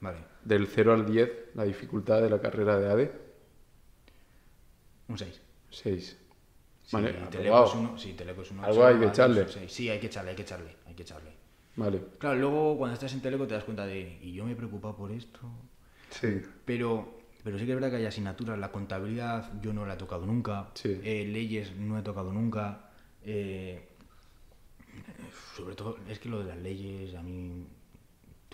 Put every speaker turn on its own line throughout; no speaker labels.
Vale.
Del 0 al 10, la dificultad de la carrera de ADE.
Un 6.
6.
Sí,
Vale,
Teleco
aprobado.
es uno, sí, Teleco es un
Algo
8,
hay que echarle.
Sí, hay que echarle, hay que echarle, hay que echarle.
Vale.
Claro, luego cuando estás en Teleco te das cuenta de, y yo me he preocupado por esto,
Sí.
pero, pero sí que es verdad que hay asignaturas, la contabilidad yo no la he tocado nunca,
Sí.
eh, leyes no he tocado nunca, eh, sobre todo es que lo de las leyes a mí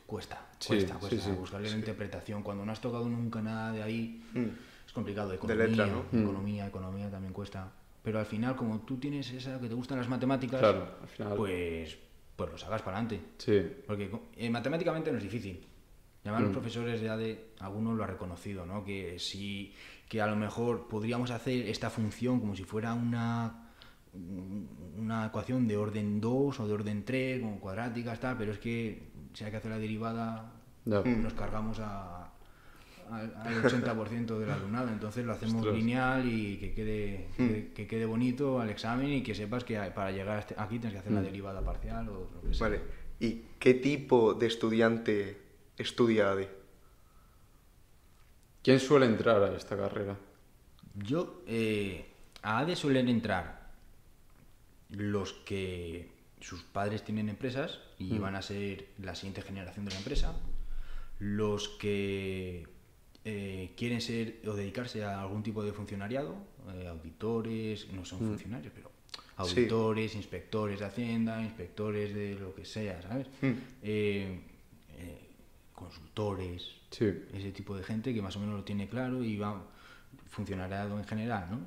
cuesta,
Sí,
cuesta,
sí,
cuesta
sí,
buscarle la interpretación, cuando no has tocado nunca nada de ahí es complicado,
De
economía,
letra, ¿no?
Mm.
economía, economía también cuesta, pero al final como tú tienes esa que te gustan las matemáticas,
Claro, al final.
pues, pues lo sacas para adelante.
Sí.
Porque eh, matemáticamente no es difícil. Además,
Mm.
los profesores de ADE, algunos lo han reconocido, ¿no? Que si que a lo mejor podríamos hacer esta función como si fuera una, una ecuación de orden 2 o de orden 3, como cuadráticas, tal, pero es que si hay que hacer la derivada, nos cargamos a, al, al 80% del alumnado. Entonces lo hacemos
Ostras.
lineal y que quede, que, que quede bonito al examen y que sepas que para llegar a este- aquí tienes que hacer la derivada parcial o lo que sea.
Vale. ¿Y qué tipo de estudiante estudia ADE?
¿Quién suele entrar a esta carrera?
Yo, eh, a ADE suelen entrar los que sus padres tienen empresas y van a ser la siguiente generación de la empresa, los que eh, quieren ser o dedicarse a algún tipo de funcionariado, eh, auditores, no son funcionarios, pero
Sí.
auditores, inspectores de Hacienda, inspectores de lo que sea, ¿sabes? Eh, eh, consultores,
Sí.
ese tipo de gente que más o menos lo tiene claro y va funcionariado en general, ¿no?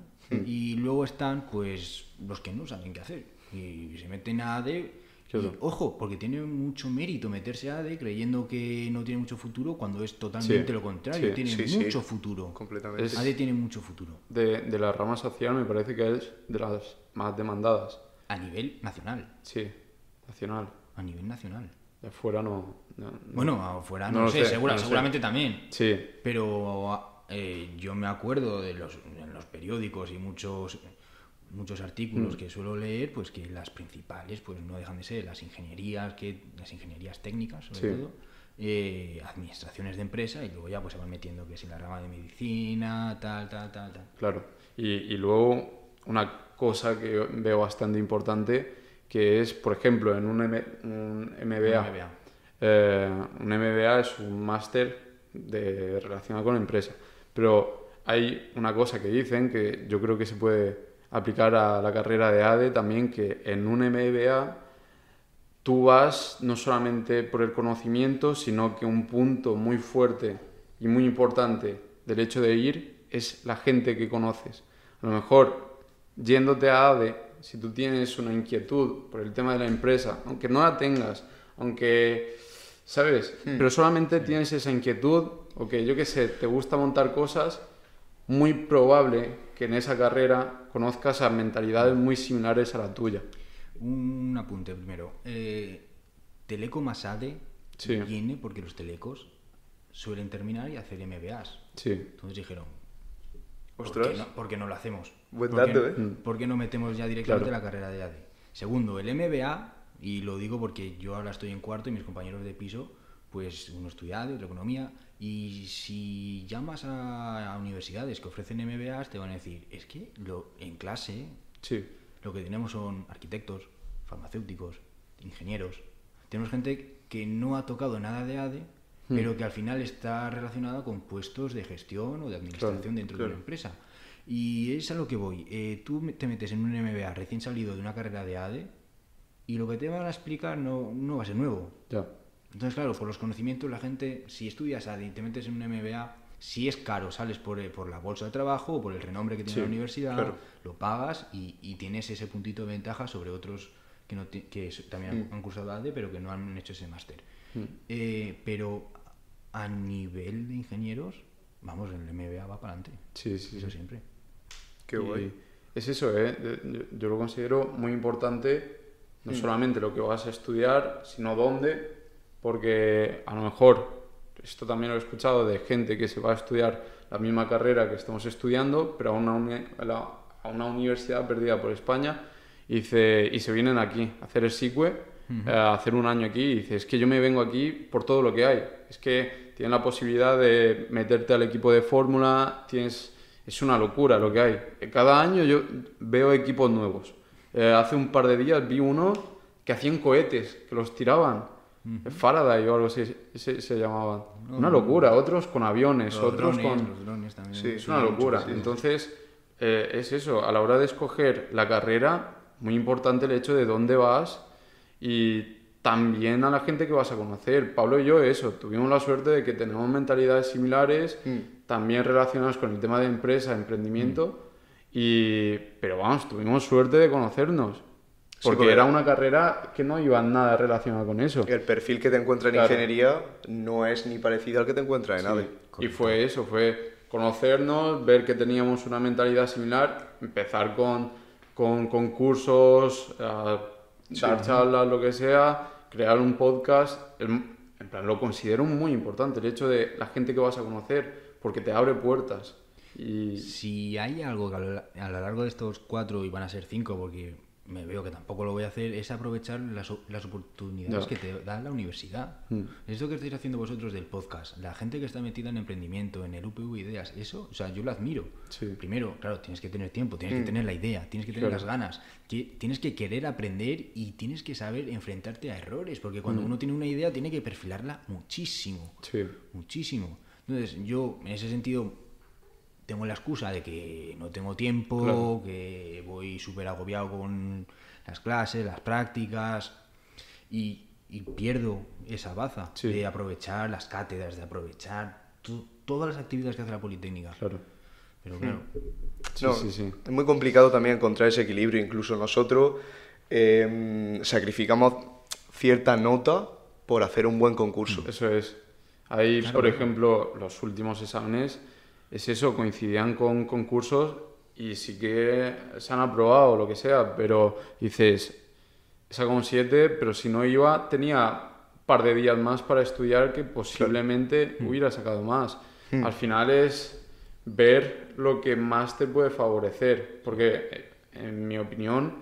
Y luego están, pues, los que no saben qué hacer y se meten a ADE. y,
Claro.
ojo, porque tiene mucho mérito meterse a ADE creyendo que no tiene mucho futuro cuando es totalmente
Sí,
lo contrario,
sí,
tiene
sí, sí.
mucho futuro.
Completamente.
Es-
ADE tiene mucho futuro
De, de la rama social me parece que es de las más demandadas.
a nivel nacional,
Sí, nacional.
a nivel nacional.
De afuera no. no- no.
Bueno, afuera no,
No
lo
lo
sé,
sé,
segura-
no lo sé.
seguramente también.
Sí,
Pero eh, yo me acuerdo de los, en los periódicos y muchos muchos artículos
Mm.
que suelo leer, pues que las principales pues no dejan de ser las ingenierías, que las ingenierías técnicas sobre
Sí.
todo, eh, administraciones de empresa y luego ya pues se van metiendo que si la rama de medicina, tal, tal, tal, tal.
claro. Y, y luego una cosa que veo bastante importante que es, por ejemplo, en un, M- un MBA.
Un MBA.
Eh, un MBA es un máster de relacionado con empresa. Pero hay una cosa que dicen que yo creo que se puede aplicar a la carrera de ADE también, que en un MBA tú vas no solamente por el conocimiento, sino que un punto muy fuerte y muy importante del hecho de ir es la gente que conoces. A lo mejor yéndote a ADE, si tú tienes una inquietud por el tema de la empresa, aunque no la tengas, aunque, ¿sabes? Pero solamente tienes esa inquietud, o que yo qué sé, te gusta montar cosas, muy probable que en esa carrera conozcas a mentalidades muy similares a la tuya.
Un apunte primero. Eh, Teleco más ADE
Sí.
viene porque los telecos suelen terminar y hacer MBAs.
Sí,
Entonces dijeron, ¿por
Ostras.
qué no, por qué no lo hacemos?
Buen
¿Por qué-
dato, ¿eh?
¿Por qué no metemos ya directamente
Claro.
la carrera de ADE? Segundo, el MBA, y lo digo porque yo ahora estoy en cuarto y mis compañeros de piso, pues uno estudia ADE, otro economía, y si llamas a, a universidades que ofrecen MBAs, te van a decir, es que lo, en clase
sí,
lo que tenemos son arquitectos, farmacéuticos, ingenieros. Tenemos gente que no ha tocado nada de ADE,
Hmm.
pero que al final está relacionada con puestos de gestión o de administración
Claro,
dentro de una empresa. Y es a lo que voy. Eh, tú te metes en un MBA recién salido de una carrera de ADE y lo que te van a explicar no, no va a ser nuevo.
ya.
Entonces, claro, por los conocimientos, la gente, si estudias ADE y te metes en un MBA, si es caro, sales por, eh, por la bolsa de trabajo o por el renombre que tiene
Sí,
la universidad,
claro.
lo pagas y, y tienes ese puntito de ventaja sobre otros que, no que también han- han cursado ADE, pero que no han hecho ese máster. Eh, pero a nivel de ingenieros, vamos, el MBA va para adelante.
Sí, sí,
Eso
sí.
siempre.
Qué guay.
Es eso, ¿eh? Yo, yo lo considero muy importante, no
Mm.
solamente lo que vas a estudiar, sino dónde, porque a lo mejor, esto también lo he escuchado de gente que se va a estudiar la misma carrera que estamos estudiando, pero a una, a una universidad perdida por España, y, dice, y se vienen aquí a hacer el SICUE, eh, a hacer un año aquí, y dice, es que yo me vengo aquí por todo lo que hay, es que tienes la posibilidad de meterte al equipo de fórmula, tienes... Es una locura lo que hay. Cada año yo veo equipos nuevos. Eh, hace un par de días vi uno que hacían cohetes, que los tiraban. Faraday o algo así se, se llamaban. una locura. Otros con aviones,
Los
otros
drones,
con...
los drones también.
Sí,
Es una locura. Entonces, eh, es eso, a la hora de escoger la carrera, muy importante el hecho de dónde vas y también a la gente que vas a conocer. Pablo y yo, eso, tuvimos la suerte de que tenemos mentalidades similares, también relacionadas con el tema de empresa, emprendimiento, y, pero vamos, tuvimos suerte de conocernos. Porque
porque-
era una carrera que no iba nada relacionada con eso.
El perfil que te encuentra en
Claro.
ingeniería no es ni parecido al que te encuentra en
Sí.
ADE.
Y fue eso, fue conocernos, ver que teníamos una mentalidad similar, empezar con, con concursos, a dar charlas, lo que sea, crear un podcast. El- en plan, lo considero muy importante, el hecho de la gente que vas a conocer, porque te abre puertas. Y
Si hay algo que a lo, a lo largo de estos cuatro, y van a ser cinco, porque me veo que tampoco lo voy a hacer, es aprovechar las, las oportunidades
Ya.
que te da la universidad.
Mm.
Esto que estáis haciendo vosotros del podcast, la gente que está metida en emprendimiento, en el UPV Ideas, eso, o sea, yo lo admiro.
Sí.
Primero, claro, tienes que tener tiempo, tienes que tener la idea, tienes que tener
Claro.
las ganas, que, tienes que querer aprender y tienes que saber enfrentarte a errores, porque cuando uno tiene una idea tiene que perfilarla muchísimo
sí,
muchísimo. Entonces, yo en ese sentido tengo la excusa de que no tengo tiempo,
Claro.
que voy súper agobiado con las clases, las prácticas y, y pierdo esa baza
Sí.
de aprovechar las cátedras, de aprovechar to- todas las actividades que hace la Politécnica.
claro.
Pero claro,
Sí,
No,
sí, sí.
Es muy complicado también encontrar ese equilibrio. Incluso nosotros eh, sacrificamos cierta nota por hacer un buen concurso.
Eso es. Ahí, por ejemplo, los últimos exámenes, es eso, coincidían con concursos y sí que se han aprobado o lo que sea, pero dices, he sacado un 7, pero si no iba, tenía un par de días más para estudiar que posiblemente hubiera sacado más. Al final es ver lo que más te puede favorecer, porque eh, en mi opinión,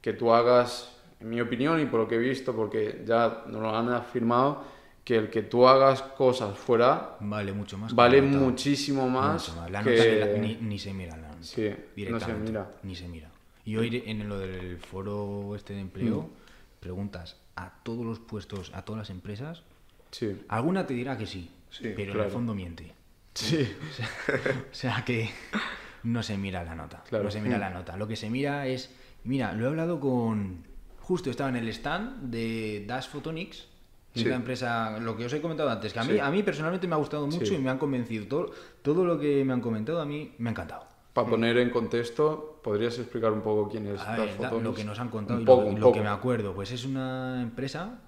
que tú hagas, en mi opinión y por lo que he visto, porque ya nos lo han afirmado, que el que tú hagas cosas fuera
vale mucho más.
vale
nota.
muchísimo más
Mucho más. La
que...
nota ni, la- ni- ni se mira la nota.
Sí, no se
directamente,
mira.
Ni se mira. Y hoy en lo del foro este de empleo,
Mm.
preguntas a todos los puestos, a todas las empresas,
Sí,
alguna te dirá que sí,
Sí,
pero en el fondo miente.
sí,
O sea que no se mira la nota.
Claro.
No se mira la nota. Lo que se mira es. Mira, lo he hablado con. Justo estaba en el stand de Dash Photonics. Es
Sí.
la empresa, lo que os he comentado antes, que a mí,
Sí.
a mí personalmente me ha gustado mucho
Sí.
y me han convencido. Todo, todo lo que me han comentado a mí me ha encantado.
Para poner en contexto, ¿podrías explicar un poco quién es
A
Dash
ver, da-
Photonics?
lo que nos han contado
Un
y
poco,
lo,
un
lo
poco.
que me acuerdo, pues es una empresa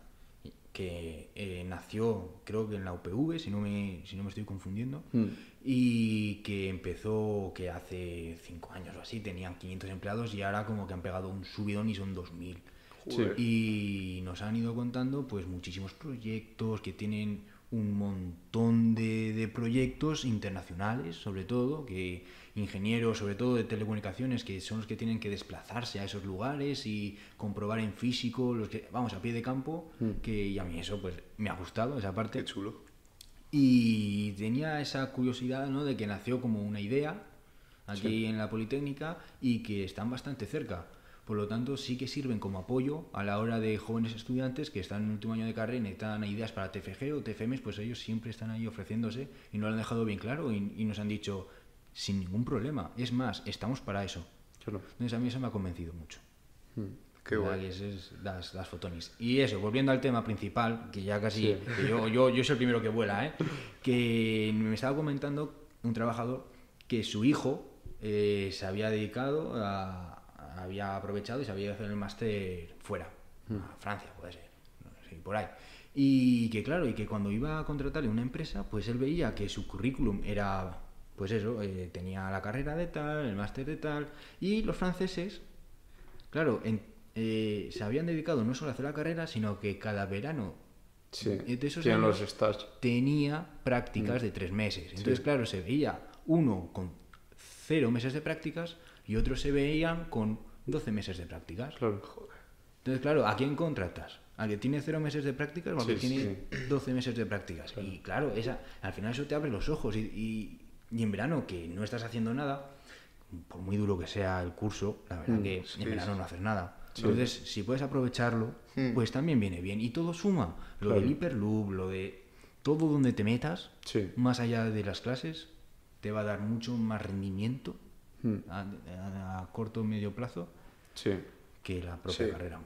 que eh, nació, creo que en la UPV, si no me, si no me estoy confundiendo,
Mm.
y que empezó, que hace cinco años o así, tenían 500 empleados y ahora como que han pegado un subidón y son 2.000.
Sí.
Y nos han ido contando pues muchísimos proyectos que tienen un montón de, de proyectos internacionales, sobre todo, que ingenieros, sobre todo de telecomunicaciones, que son los que tienen que desplazarse a esos lugares y comprobar en físico, los que, vamos, a pie de campo, que y a mí eso pues me ha gustado, esa parte.
Qué chulo.
Y tenía esa curiosidad ¿no? de que nació como una idea aquí en la Politécnica y que están bastante cerca. Por lo tanto, sí que sirven como apoyo a la hora de jóvenes estudiantes que están en el último año de carrera y necesitan ideas para TFG o TFMs, pues ellos siempre están ahí ofreciéndose y nos lo han dejado bien claro y, y nos han dicho sin ningún problema. Es más, estamos para eso. Entonces a mí eso me ha convencido mucho.
Qué
¿verdad?
guay.
Es las, las fotonis. Y eso, volviendo al tema principal, que ya casi,
Sí.
que yo, yo, yo soy el primero que vuela, ¿eh? que me estaba comentando un trabajador que su hijo eh, se había dedicado a, había aprovechado y se había ido a hacer el máster fuera, a Francia puede ser, no sé, por ahí. Y que claro, y que cuando iba a contratarle una empresa, pues él veía que su currículum era, pues eso, eh, tenía la carrera de tal, el máster de tal, y los franceses Claro, en- eh, se habían dedicado no solo a hacer la carrera, sino que cada verano
Sí,
eh, de esos años
los
tenía prácticas de tres meses. Entonces, claro, se veía uno con cero meses de prácticas y otros se veían con 12 meses de prácticas.
Claro.
Entonces, claro, ¿a quién contratas? al que tiene cero meses de prácticas o al
Sí,
que tiene 12 meses de prácticas. Y claro, esa, al final eso te abre los ojos. Y, y- y en verano, que no estás haciendo nada, por muy duro que sea el curso, la verdad
Mm,
que
sí,
en verano
sí.
no haces nada.
Sí.
Entonces, si puedes aprovecharlo,
Mm.
pues también viene bien. Y todo suma. Lo
Claro.
del Hyperloop, lo de todo donde te metas,
Sí.
más allá de las clases, te va a dar mucho más rendimiento
Mm.
a, a- a corto o medio plazo
Sí.
que la propia
Sí.
carrera.